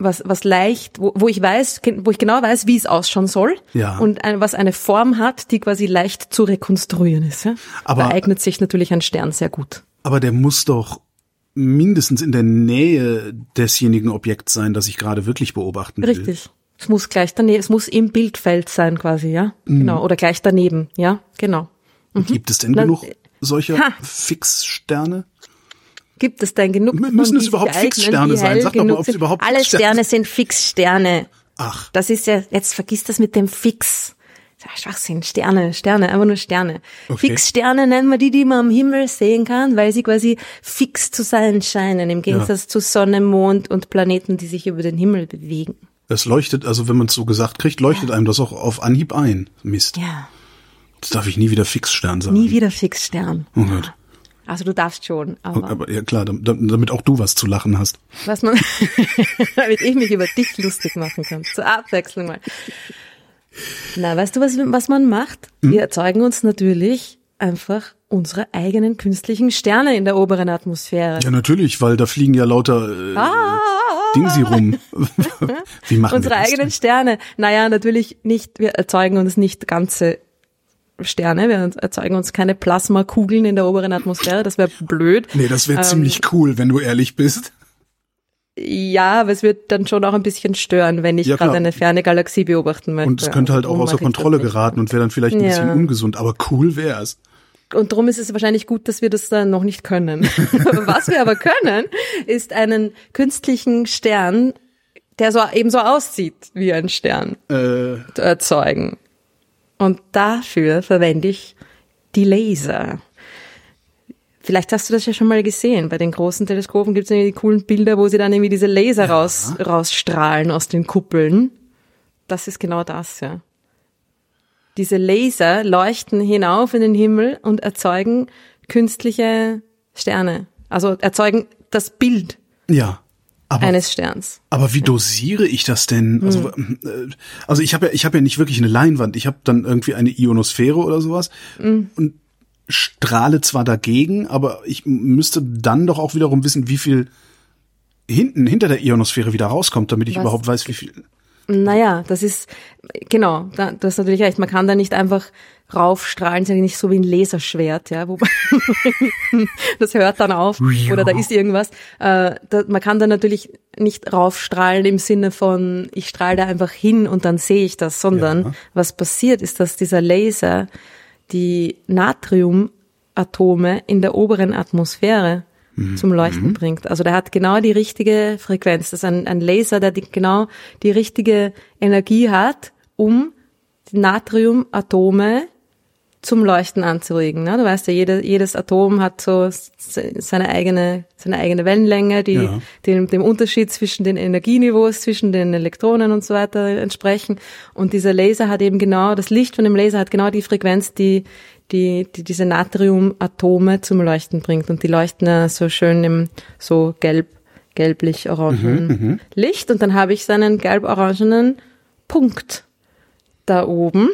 was, was leicht, wo, wo ich weiß, wo ich genau weiß, wie es ausschauen soll. Ja. Und ein, was eine Form hat, die quasi leicht zu rekonstruieren ist. Ja? Aber- da eignet sich natürlich ein Stern sehr gut. Aber der muss doch mindestens in der Nähe desjenigen Objekts sein, das ich gerade wirklich beobachten will. Richtig. Es muss gleich daneben, es muss im Bildfeld sein quasi, ja? Mhm. Genau. Oder gleich daneben, ja? Genau. Gibt es denn Na, genug solcher ha. Fixsterne? Gibt es denn genug? M- müssen es überhaupt Fixsterne sein? Sag doch mal, ob es überhaupt Alle Sterne sind Fixsterne. Ach, Das ist ja, jetzt vergiss das mit dem Fix. Ja Schwachsinn. Sterne, Sterne, einfach nur Sterne. Okay. Fixsterne nennen wir die, die man am Himmel sehen kann, weil sie quasi fix zu sein scheinen, im Gegensatz zu Sonne, Mond und Planeten, die sich über den Himmel bewegen. das leuchtet, also wenn man es so gesagt kriegt, leuchtet einem das auch auf Anhieb ein. Mist. Ja, Das darf ich nie wieder Fixstern sagen. nie wieder Fixstern. Oh Gott. Also du darfst schon, aber Aber ja klar, dam- dam- damit auch du was zu lachen hast. was man, damit ich mich über dich lustig machen kann, zur Abwechslung mal. Na, weißt du, was, was man macht? Hm? Wir erzeugen uns natürlich einfach unsere eigenen künstlichen Sterne in der oberen Atmosphäre. Ja, natürlich, weil da fliegen ja lauter äh, Ah, Dingsi rum. Wie machen unsere wir das eigenen Sterne. Naja, natürlich nicht, wir erzeugen uns nicht ganze Sterne, wir erzeugen uns keine Plasmakugeln in der oberen Atmosphäre, das wäre blöd. Nee, das wäre Ähm, ziemlich cool, wenn du ehrlich bist. Ja, aber es wird dann schon auch ein bisschen stören, wenn ich Ja, gerade eine ferne Galaxie beobachten möchte. Und es könnte halt auch außer Kontrolle geraten und wäre dann vielleicht ein Ja. bisschen ungesund, aber cool wär's. Und darum ist es wahrscheinlich gut, dass wir das dann noch nicht können. Was wir aber können, ist einen künstlichen Stern, der so ebenso aussieht wie ein Stern, Äh, zu erzeugen. Und dafür verwende ich die Laser. Vielleicht hast du das ja schon mal gesehen. Bei den großen Teleskopen gibt es irgendwie die coolen Bilder, wo sie dann irgendwie diese Laser raus, rausstrahlen aus den Kuppeln. Das ist genau das, ja. Diese Laser leuchten hinauf in den Himmel und erzeugen künstliche Sterne. Also erzeugen das Bild ja. Aber, eines Sterns. aber wie dosiere ich das denn? Also, Hm. äh, also ich habe ja, ich habe ja nicht wirklich eine Leinwand. Ich habe dann irgendwie eine Ionosphäre oder sowas Hm. und strahle zwar dagegen, aber ich müsste dann doch auch wiederum wissen, wie viel hinten hinter der Ionosphäre wieder rauskommt, damit ich Was? überhaupt weiß, wie viel. Naja, das ist, genau, da, du hast natürlich recht, man kann da nicht einfach raufstrahlen, ist ja nicht so wie ein Laserschwert, ja, wobei, das hört dann auf, oder da ist irgendwas. Äh, da, man kann da natürlich nicht raufstrahlen im Sinne von, ich strahle da einfach hin und dann sehe ich das, sondern Ja. was passiert ist, dass dieser Laser die Natriumatome in der oberen Atmosphäre zum Leuchten bringt. Also der hat genau die richtige Frequenz. Das ist ein, ein Laser, der die, genau die richtige Energie hat, um die Natriumatome zum Leuchten anzuregen. Ne? Du weißt ja, jede, jedes Atom hat so seine eigene, seine eigene Wellenlänge, die Ja. dem, dem Unterschied zwischen den Energieniveaus, zwischen den Elektronen und so weiter entsprechen. Und dieser Laser hat eben genau, das Licht von dem Laser hat genau die Frequenz, die die, die diese Natriumatome zum Leuchten bringt. Und die leuchten ja so schön im so gelb, gelblich-orangenen Licht. Und dann habe ich so einen gelb-orangenen Punkt da oben,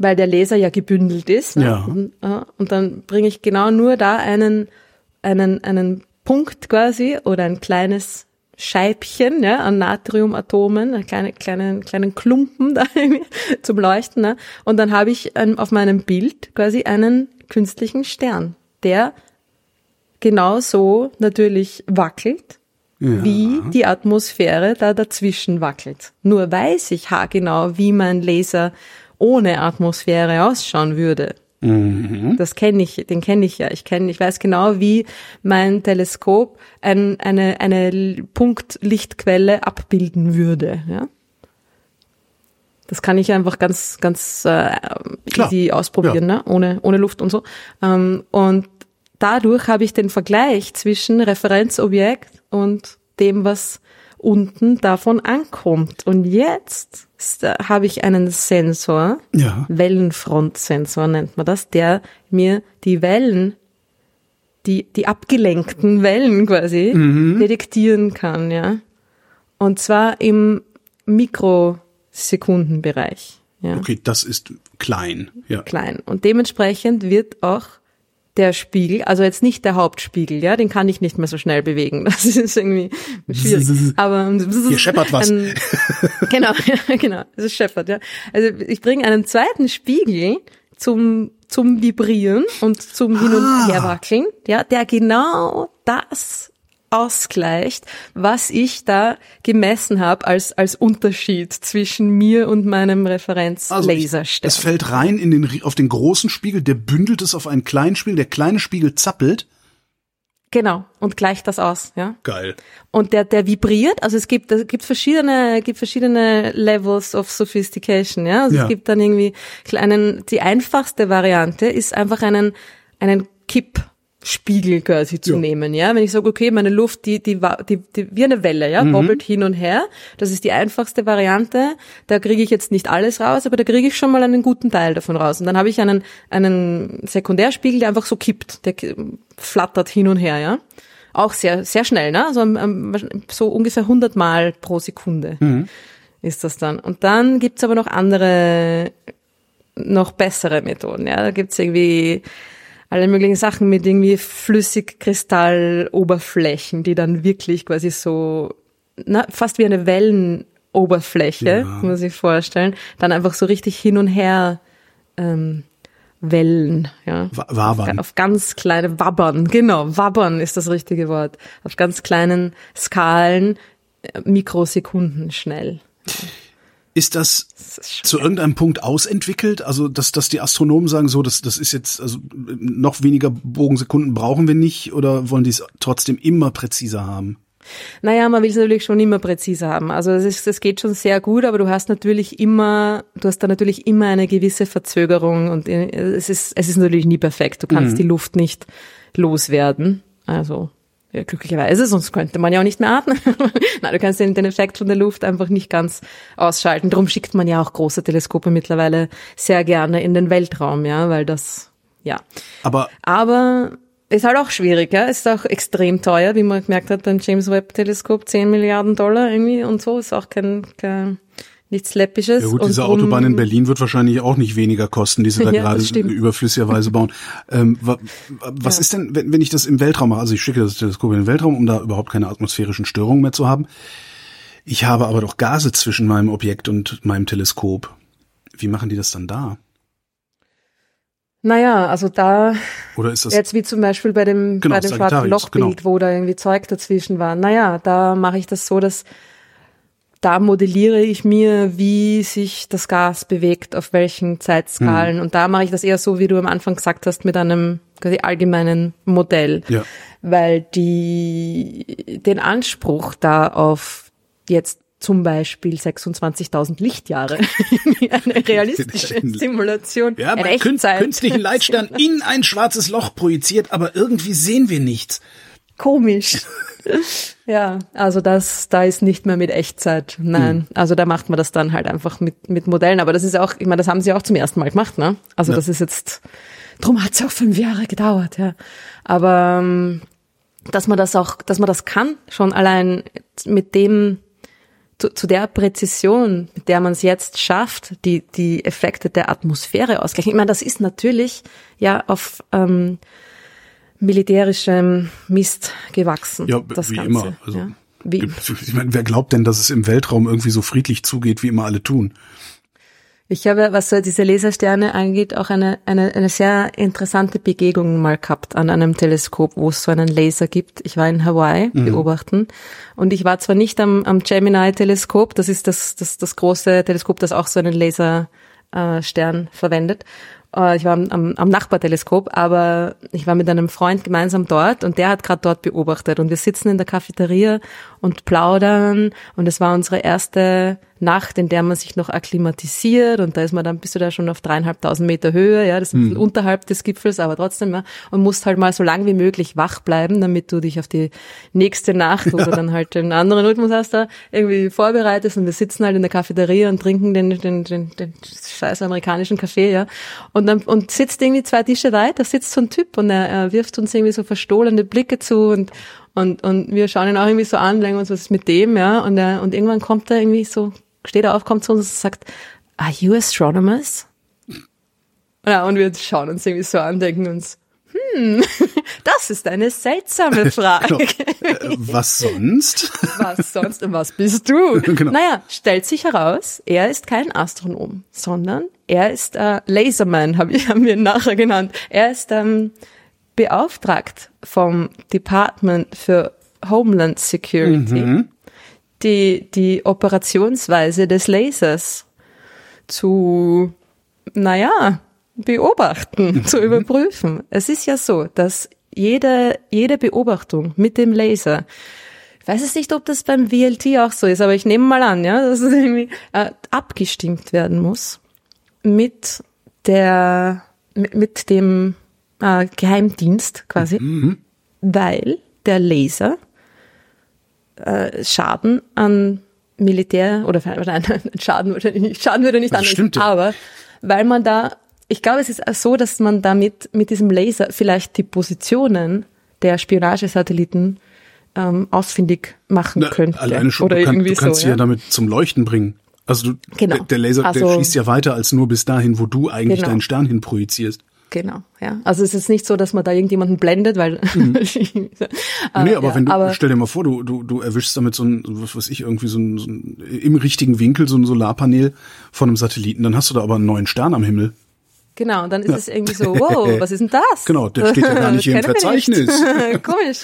weil der Laser ja gebündelt ist. Ne? Ja. Und, äh, und dann bringe ich genau nur da einen, einen, einen Punkt quasi oder ein kleines Scheibchen ja, an Natriumatomen, einen kleinen, kleinen, kleinen Klumpen da zum Leuchten. Ne? Und dann habe ich ähm, auf meinem Bild quasi einen künstlichen Stern, der genauso natürlich wackelt, wie die Atmosphäre da dazwischen wackelt. Nur weiß ich haargenau, wie mein Laser ohne Atmosphäre ausschauen würde. Das kenne ich, den kenne ich ja. Ich kenne, ich weiß genau, wie mein Teleskop ein, eine eine Punktlichtquelle abbilden würde. Ja, das kann ich einfach ganz ganz äh, Klar, easy ausprobieren, ne? ohne ohne Luft und so. Ähm, und dadurch habe ich den Vergleich zwischen Referenzobjekt und dem, was unten davon ankommt. Und jetzt habe ich einen Sensor, Ja. Wellenfrontsensor nennt man das, der mir die Wellen, die, die abgelenkten Wellen quasi detektieren kann, ja. Und zwar im Mikrosekundenbereich, ja Okay, das ist klein. Ja. klein. Und dementsprechend wird auch der Spiegel, also jetzt nicht der Hauptspiegel, ja, den kann ich nicht mehr so schnell bewegen. Das ist irgendwie schwierig. Aber Hier scheppert was. Ein, genau, ja, genau, es scheppert, ja. Also ich bringe einen zweiten Spiegel zum zum Vibrieren und zum Hin und Herwackeln, ja, der genau das ausgleicht, was ich da gemessen habe als als Unterschied zwischen mir und meinem Also Referenz-Laserstern. Es fällt rein in den, auf den großen Spiegel, der bündelt es auf einen kleinen Spiegel, der kleine Spiegel zappelt. Genau, und gleicht das aus, ja. Geil. Und der, der vibriert, also es gibt, es gibt verschiedene, gibt verschiedene Levels of Sophistication, ja. Also Ja. es gibt dann irgendwie kleinen, die einfachste Variante ist einfach einen, einen Kippspiegel quasi zu Ja. nehmen, ja. Wenn ich sage, okay, meine Luft, die, die, die, die wie eine Welle, ja, Mhm. wobbelt hin und her. Das ist die einfachste Variante. Da kriege ich jetzt nicht alles raus, aber da kriege ich schon mal einen guten Teil davon raus. Und dann habe ich einen, einen Sekundärspiegel, der einfach so kippt, der flattert hin und her, ja. Auch sehr, sehr schnell, ne? Also ähm, so ungefähr 100 Mal pro Sekunde ist das dann. Und dann gibt's aber noch andere, noch bessere Methoden, ja. Da gibt's irgendwie alle möglichen Sachen mit irgendwie Flüssigkristalloberflächen, die dann wirklich quasi so, na, fast wie eine Wellenoberfläche, Ja. muss sich vorstellen, dann einfach so richtig hin und her ähm, Wellen, ja. Wa- Wabern. Auf ganz kleine Wabbern, genau, Wabbern ist das richtige Wort. Auf ganz kleinen Skalen, äh, Mikrosekunden schnell. Ist das Das ist zu irgendeinem Punkt ausentwickelt? Also, dass, dass die Astronomen sagen, so, das, das ist jetzt, also noch weniger Bogensekunden brauchen wir nicht oder wollen die es trotzdem immer präziser haben? Naja, man will es natürlich schon immer präzise haben. Also es, ist, es geht schon sehr gut, aber du hast natürlich immer, du hast da natürlich immer eine gewisse Verzögerung und äh, es ist, es ist natürlich nie perfekt. Du kannst die Luft nicht loswerden. Also ja, glücklicherweise, sonst könnte man ja auch nicht mehr atmen. Nein, du kannst den, den Effekt von der Luft einfach nicht ganz ausschalten. Darum schickt man ja auch große Teleskope mittlerweile sehr gerne in den Weltraum, ja, weil das, ja. Aber Aber ist halt auch schwierig, ja. Ist auch extrem teuer, wie man gemerkt hat beim James Webb Teleskop, 10 Milliarden Dollar irgendwie und so. Ist auch kein, kein nichts Läppisches. Ja gut, diese drum- Autobahn in Berlin wird wahrscheinlich auch nicht weniger kosten, die sie da Ja, gerade überflüssigerweise bauen. Ähm, wa, was Ja. ist denn, wenn, wenn ich das im Weltraum mache? Also ich schicke das Teleskop in den Weltraum, um da überhaupt keine atmosphärischen Störungen mehr zu haben. Ich habe aber doch Gase zwischen meinem Objekt und meinem Teleskop. Wie machen die das dann da? Naja, also da, Oder ist das jetzt wie zum Beispiel bei dem, Genau, bei dem schwarzen Sagittarius, Lochbild, genau. wo da irgendwie Zeug dazwischen war. Naja, da mache ich das so, dass da modelliere ich mir, wie sich das Gas bewegt, auf welchen Zeitskalen. Hm. Und da mache ich das eher so, wie du am Anfang gesagt hast, mit einem quasi allgemeinen Modell. Ja. Weil die, den Anspruch da auf jetzt zum Beispiel 26.000 Lichtjahre, eine realistische Simulation, Ja, bei künstlichen Leitstern in ein schwarzes Loch projiziert, aber irgendwie sehen wir nichts. Komisch. Ja, also das, da ist nicht mehr mit Echtzeit. Nein, mhm. also da macht man das dann halt einfach mit, mit Modellen. Aber das ist auch, ich meine, das haben sie auch zum ersten Mal gemacht, ne? Also ja. das ist jetzt, drum hat es auch fünf Jahre gedauert, ja. Aber ähm, dass man das auch, dass man das kann, schon allein mit dem, zu, zu der Präzision, mit der man es jetzt schafft, die, die Effekte der Atmosphäre ausgleichen. Ich meine, das ist natürlich ja auf ähm, militärischem Mist gewachsen. Ja, das wie Ganze. immer. Also, ja. wie? Ich meine, wer glaubt denn, dass es im Weltraum irgendwie so friedlich zugeht, wie immer alle tun? Ich habe, was so diese Lasersterne angeht, auch eine, eine, eine sehr interessante Begegnung mal gehabt an einem Teleskop, wo es so einen Laser gibt. Ich war in Hawaii mhm. beobachten und ich war zwar nicht am, am Gemini-Teleskop, das ist das, das, das große Teleskop, das auch so einen Laserstern äh, verwendet. Äh, ich war am, am Nachbarteleskop, aber ich war mit einem Freund gemeinsam dort und der hat gerade dort beobachtet. Und wir sitzen in der Cafeteria und plaudern und es war unsere erste Nacht, in der man sich noch akklimatisiert und da ist man dann, bist du da schon auf dreieinhalbtausend Meter Höhe, ja, das ist mhm. unterhalb des Gipfels, aber trotzdem, ja, und musst halt mal so lang wie möglich wach bleiben, damit du dich auf die nächste Nacht, wo ja. du dann halt einen anderen Rhythmus hast, da irgendwie vorbereitest und wir sitzen halt in der Cafeteria und trinken den, den, den, den scheiß amerikanischen Kaffee, ja, und dann, und sitzt irgendwie zwei Tische weiter, sitzt so ein Typ und er, er wirft uns irgendwie so verstohlene Blicke zu und, und, und wir schauen ihn auch irgendwie so an, denken uns, was ist mit dem, ja, und er, und irgendwann kommt er irgendwie so steht er auf, kommt zu uns und sagt, are you astronomers? Ja, und wir schauen uns irgendwie so an, denken uns, hm, das ist eine seltsame Frage. genau. Äh, was sonst? Was sonst und was bist du? Genau. Naja, stellt sich heraus, er ist kein Astronom, sondern er ist äh, Laserman, hab ich, haben wir ihn nachher genannt. Er ist ähm, beauftragt vom Department für Homeland Security. Mhm die, die Operationsweise des Lasers zu, naja, beobachten, zu überprüfen. Es ist ja so, dass jede, jede Beobachtung mit dem Laser, ich weiß es nicht, ob das beim VLT auch so ist, aber ich nehme mal an, ja, dass es irgendwie äh, abgestimmt werden muss mit der, mit, mit dem äh, Geheimdienst quasi, mhm. weil der Laser äh, Schaden an Militär oder nein, Schaden würde nicht, Schaden würde nicht anrichten, aber weil man da, ich glaube, es ist so, dass man damit mit diesem Laser vielleicht die Positionen der Spionagesatelliten ähm, ausfindig machen Na, könnte. Alleine schon, oder du, kann, irgendwie du kannst so, sie ja? ja damit zum Leuchten bringen. Also du, genau. der, Laser, also, der schießt ja weiter als nur bis dahin, wo du eigentlich genau. deinen Stern hin projizierst. Genau, ja. Also es ist nicht so, dass man da irgendjemanden blendet, weil. Mhm. nee, aber ja, wenn du, aber stell dir mal vor, du, du, du erwischst damit so ein, was weiß ich, irgendwie so ein, so ein im richtigen Winkel so ein Solarpanel von einem Satelliten, dann hast du da aber einen neuen Stern am Himmel. Genau, und dann ist es irgendwie so, wow, was ist denn das? Genau, der steht ja gar nicht hier im Verzeichnis. Komisch.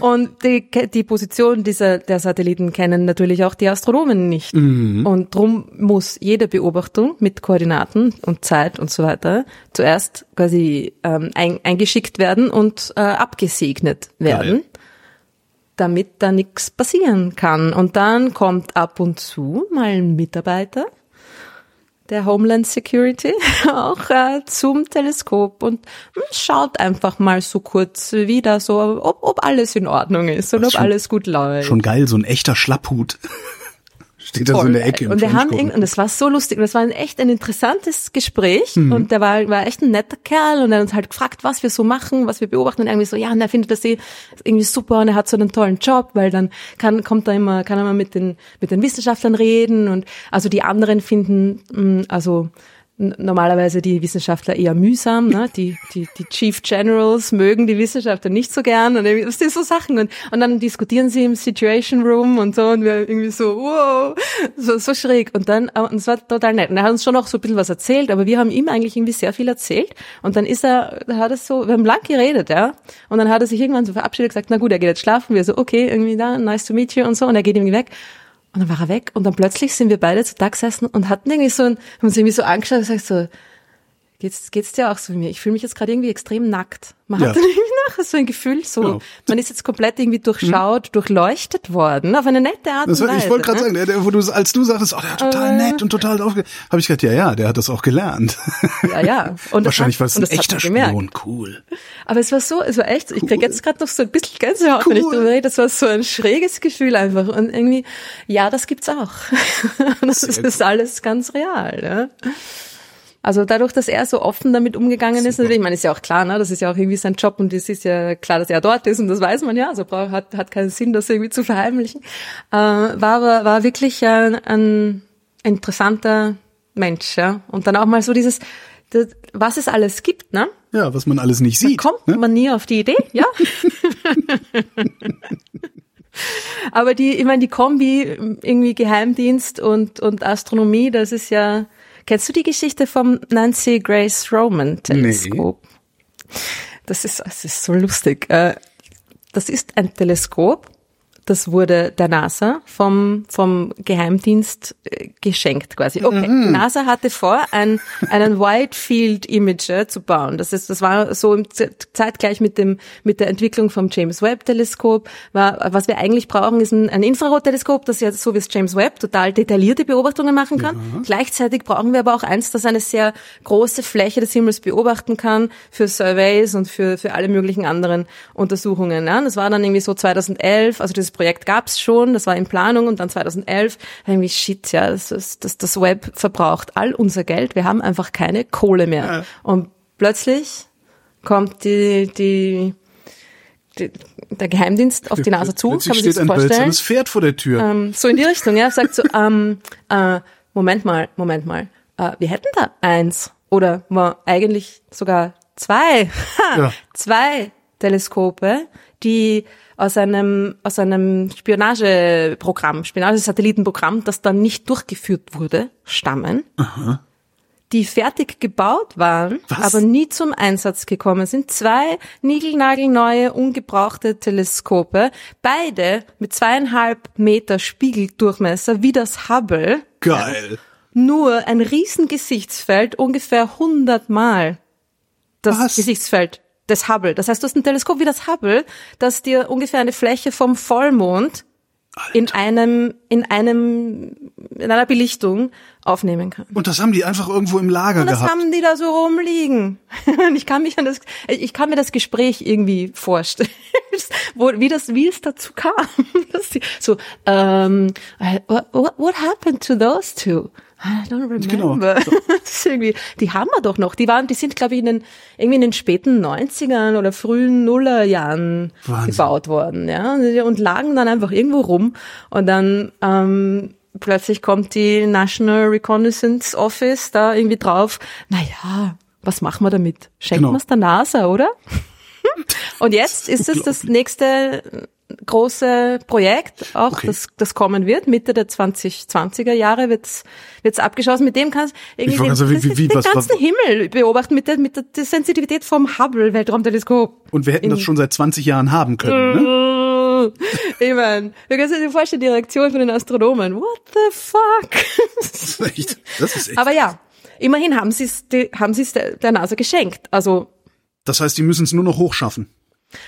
Und die, die Position dieser, der Satelliten kennen natürlich auch die Astronomen nicht. Mhm. Und drum muss jede Beobachtung mit Koordinaten und Zeit und so weiter zuerst quasi ähm, ein, eingeschickt werden und äh, abgesegnet werden. Geil damit da nichts passieren kann. Und dann kommt ab und zu mal ein Mitarbeiter der Homeland Security auch äh, zum Teleskop und schaut einfach mal so kurz wieder so, ob, ob alles in Ordnung ist und ob alles gut läuft. Schon geil, so ein echter Schlapphut. Steht da so in der Ecke. Und wir haben und das war so lustig. Und das war ein echt ein interessantes Gespräch. Mhm. Und der war, war echt ein netter Kerl und er hat uns halt gefragt, was wir so machen, was wir beobachten. Und irgendwie so, ja, und er findet das eh irgendwie super und er hat so einen tollen Job, weil dann kann, kommt er immer, kann er mal mit den, mit den Wissenschaftlern reden. Und also die anderen finden, mm, also normalerweise die Wissenschaftler eher mühsam, ne? die, die, die Chief Generals mögen die Wissenschaftler nicht so gern und irgendwie, das so Sachen und, und dann diskutieren sie im Situation Room und so und wir irgendwie so, wow, so, so schräg und dann, und es war total nett. Und er hat uns schon auch so ein bisschen was erzählt, aber wir haben ihm eigentlich irgendwie sehr viel erzählt und dann ist er, hat er so, wir haben lang geredet, ja, und dann hat er sich irgendwann so verabschiedet gesagt, na gut, er geht jetzt schlafen, wir so, okay, irgendwie da, nice to meet you und so. Und er geht irgendwie weg und dann war er weg. Und dann plötzlich sind wir beide zu Tag gesessen und hatten irgendwie so ein, haben uns irgendwie so angeschaut und gesagt so, geht's, geht's dir auch so wie mir? Ich fühle mich jetzt gerade irgendwie extrem nackt. Man ja. hat dann irgendwie so ein Gefühl, so, Genau. man ist jetzt komplett irgendwie durchschaut, durchleuchtet worden, auf eine nette Art und Weise. ich wollte gerade ne? sagen, der, wo du, als du sagtest, oh, der hat total Äh. nett und total drauf, habe ich gedacht, ja, ja, der hat das auch gelernt. Ja, ja. Und Wahrscheinlich war es ein echter. Spion, cool. Aber es war so, es war echt, ich krieg jetzt gerade noch so ein bisschen Gänsehaut, wenn ich Cool. drüber rede. Das war so ein schräges Gefühl einfach. Und irgendwie, ja, das gibt's auch. das Sehr ist alles ganz real. Ja? Also dadurch, dass er so offen damit umgegangen ist, natürlich, ich meine, ist ja auch klar, ne? das ist ja auch irgendwie sein Job und es ist ja klar, dass er dort ist und das weiß man ja, also braucht- hat, hat keinen Sinn, das irgendwie zu verheimlichen. Äh, war aber war wirklich ein, ein interessanter Mensch, ja. Und dann auch mal so dieses, das, was es alles gibt, ne? Ja, was man alles nicht sieht. Kommt ne? man nie auf die Idee, ja? Aber die, ich meine, die Kombi, irgendwie Geheimdienst und, und Astronomie, das ist ja, kennst du die Geschichte vom Nancy Grace Roman Teleskop? Das ist, das ist so lustig. Äh, Das ist ein Teleskop, das wurde der NASA vom, vom Geheimdienst äh, geschenkt quasi. Okay, Mhm. NASA hatte vor, ein, einen Wide Field Imager zu bauen. Das ist, das war so im zeitgleich mit dem, mit der Entwicklung vom James Webb Teleskop. War, was wir eigentlich brauchen, ist ein, ein Infrarotteleskop, das ja so wie das James Webb total detaillierte Beobachtungen machen kann. Gleichzeitig brauchen wir aber auch eins, das eine sehr große Fläche des Himmels beobachten kann für Surveys und für, für alle möglichen anderen Untersuchungen. Ja. Das war dann irgendwie so 2011, also dieses Projekt gab's schon, das war in Planung und dann 2011 irgendwie shit, ja, das, das, das Web verbraucht all unser Geld, wir haben einfach keine Kohle mehr. Ja. Und plötzlich kommt die, die, die der Geheimdienst auf die Nase zu, kann Plötzlich man sich steht ein vorstellen. hölzernes Pferd vor der Tür. Ähm, so in die Richtung, ja. Sagt so, ähm, äh, Moment mal, Moment mal. Äh, wir hätten da eins. Oder war eigentlich sogar zwei. Ha, Ja. Zwei Teleskope, die aus einem, aus einem Spionageprogramm, Spionagesatellitenprogramm, das dann nicht durchgeführt wurde, stammen. Die fertig gebaut waren, Was? aber nie zum Einsatz gekommen sind. Zwei niegelnagelneue, ungebrauchte Teleskope, beide mit zweieinhalb Meter Spiegeldurchmesser wie das Hubble, Geil. nur ein riesen Gesichtsfeld, ungefähr 100 Mal das Was? Gesichtsfeld des Hubble. Das heißt, du hast ein Teleskop wie das Hubble, das dir ungefähr eine Fläche vom Vollmond in einem, in einem, in einer Belichtung aufnehmen kann. Und das haben die einfach irgendwo im Lager Und das gehabt. haben die da so rumliegen. Und ich kann mich an das, ich kann mir das Gespräch irgendwie vorstellen, wo, wie das, wie es dazu kam. Dass die, so, ähm, what, what, what happened to those two? I don't Genau. remember. Das ist irgendwie, die haben wir doch noch. Die waren, die sind, glaube ich, in den, irgendwie in den späten 90ern oder frühen Nullerjahren Wahnsinn. gebaut worden, ja. Und lagen dann einfach irgendwo rum. Und dann, ähm, plötzlich kommt die National Reconnaissance Office da irgendwie drauf. Naja, was machen wir damit? Schenken Genau. wir es der NASA, oder? Und jetzt ist es das nächste große Projekt, auch Okay. das, das kommen wird. Mitte der 2020er Jahre wird's wird's abgeschossen. Mit dem kannst du irgendwie den, gerade sagen, wie- wie- den was- ganzen was- Himmel beobachten mit der, mit der, Sensitivität vom Hubble Weltraumteleskop. Und wir hätten das schon seit 20 Jahren haben können, ne? Ich meine, du kannst dir vorstellen, die Reaktion von den Astronomen. What the fuck? Das ist echt, das ist echt. Aber ja, immerhin haben sie es haben sie's der, der NASA geschenkt. Also, Das heißt, die müssen es nur noch hochschaffen.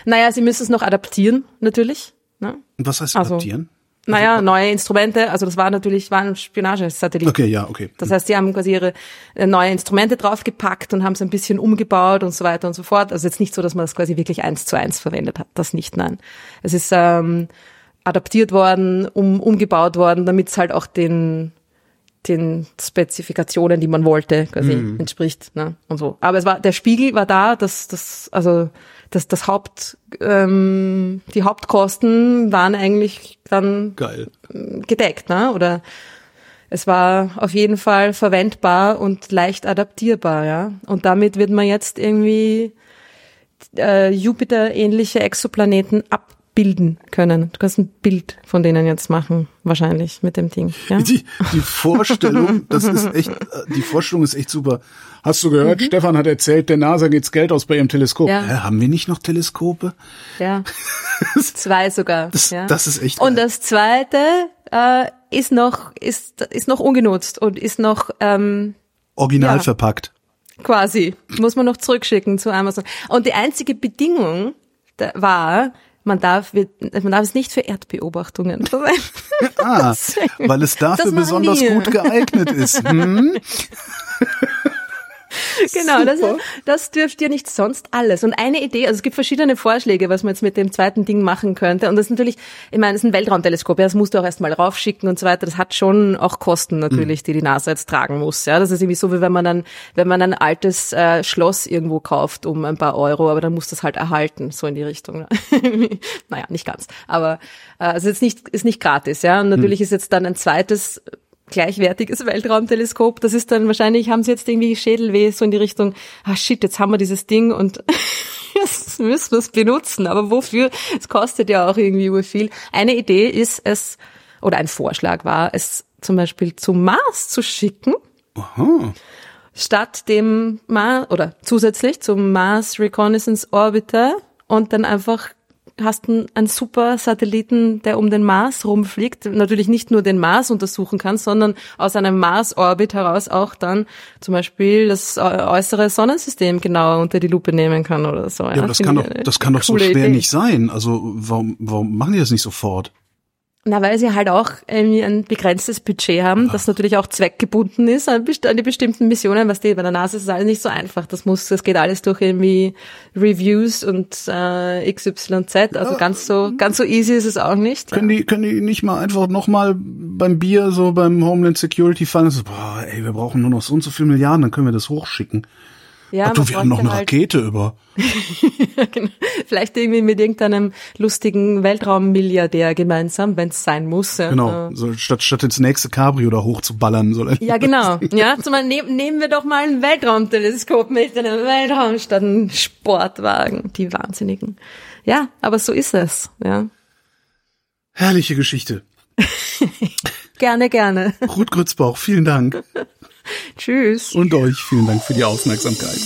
Naja, sie müssen es noch adaptieren, natürlich. Ne? Und was heißt Also, adaptieren? Naja, neue Instrumente, also das war natürlich, waren Spionagesatelliten. Okay, ja, okay. Das heißt, die haben quasi ihre äh, neue Instrumente draufgepackt und haben es ein bisschen umgebaut und so weiter und so fort. Also jetzt nicht so, dass man das quasi wirklich eins zu eins verwendet hat. Das nicht, nein. Es ist ähm, adaptiert worden, um, umgebaut worden, damit es halt auch den den Spezifikationen, die man wollte, quasi entspricht, ne? Und so. Aber es war der Spiegel war da, das das also das das Haupt ähm, die Hauptkosten waren eigentlich dann Geil. gedeckt, ne? Oder es war auf jeden Fall verwendbar und leicht adaptierbar, ja. Und damit wird man jetzt irgendwie äh, Jupiter-ähnliche Exoplaneten abbilden können. Du kannst ein Bild von denen jetzt machen, wahrscheinlich mit dem Ding. Ja? Die, die Vorstellung, das ist echt, äh, die Vorstellung ist echt super. Hast du gehört? Stefan hat erzählt, der NASA geht's Geld aus bei ihrem Teleskop. Mhm. Ja. Hä, haben wir nicht noch Teleskope? Ja. Zwei sogar. Das- ja. das ist echt Und geil. das zweite äh, ist noch ist ist noch ungenutzt und ist noch ähm, Original Ja. verpackt. quasi muss man noch zurückschicken zu Amazon. Und die einzige Bedingung war, man darf, man darf es nicht für Erdbeobachtungen verwenden. Ah, weil es dafür besonders gut geeignet ist. Hm? genau, das, das dürft ihr nicht sonst alles. Und eine Idee, also es gibt verschiedene Vorschläge, was man jetzt mit dem zweiten Ding machen könnte. Und das ist natürlich, ich meine, es ist ein Weltraumteleskop, ja, das musst du auch erstmal raufschicken und so weiter. Das hat schon auch Kosten natürlich, die die NASA jetzt tragen muss. Ja, das ist irgendwie so, wie wenn man dann, wenn man ein altes äh, Schloss irgendwo kauft um ein paar Euro, aber dann muss das halt erhalten, so in die Richtung. naja, nicht ganz. Aber äh, also jetzt nicht, ist nicht gratis, ja. Und natürlich mhm. ist jetzt dann ein zweites gleichwertiges Weltraumteleskop. Das ist dann wahrscheinlich, haben sie jetzt irgendwie Schädelweh so in die Richtung, ah shit, jetzt haben wir dieses Ding und jetzt müssen wir es benutzen. Aber wofür? Es kostet ja auch irgendwie viel. Eine Idee ist es, oder ein Vorschlag war, es zum Beispiel zum Mars zu schicken. Aha. Statt dem Mars, oder zusätzlich zum Mars Reconnaissance Orbiter und dann einfach hast einen, einen super Satelliten, der um den Mars rumfliegt, natürlich nicht nur den Mars untersuchen kann, sondern aus einem Mars-Orbit heraus auch dann zum Beispiel das äußere Sonnensystem genauer unter die Lupe nehmen kann oder so. Ja, ja das, kann doch, das kann doch so schwer Idee. nicht sein. Also warum, warum machen die das nicht sofort? Na, weil sie halt auch irgendwie ein begrenztes Budget haben, das natürlich auch zweckgebunden ist an, die bestimmten Missionen. Was die bei der NASA ist alles nicht so einfach. Das muss, das geht alles durch irgendwie Reviews und äh, XYZ. Also ja, ganz so, ganz so easy ist es auch nicht. Können ja. die, können die nicht mal einfach nochmal beim Bier so beim Homeland Security fallen? So, boah, ey, wir brauchen nur noch so und so viele Milliarden, dann können wir das hochschicken. Ja, Ach du, wir haben noch eine halt Rakete über. genau. Vielleicht irgendwie mit irgendeinem lustigen Weltraummilliardär gemeinsam, wenn es sein muss. Ja. Genau, so, statt, statt ins nächste Cabrio da hochzuballern. So ja, genau. Ja, zumal ne nehmen wir doch mal ein Weltraumteleskop mit in den Weltraum statt einen Sportwagen. Die Wahnsinnigen. Ja, aber so ist es. Ja. Herrliche Geschichte. gerne, gerne. Ruth Grützbauch, vielen Dank. Tschüss. Und euch vielen Dank für die Aufmerksamkeit.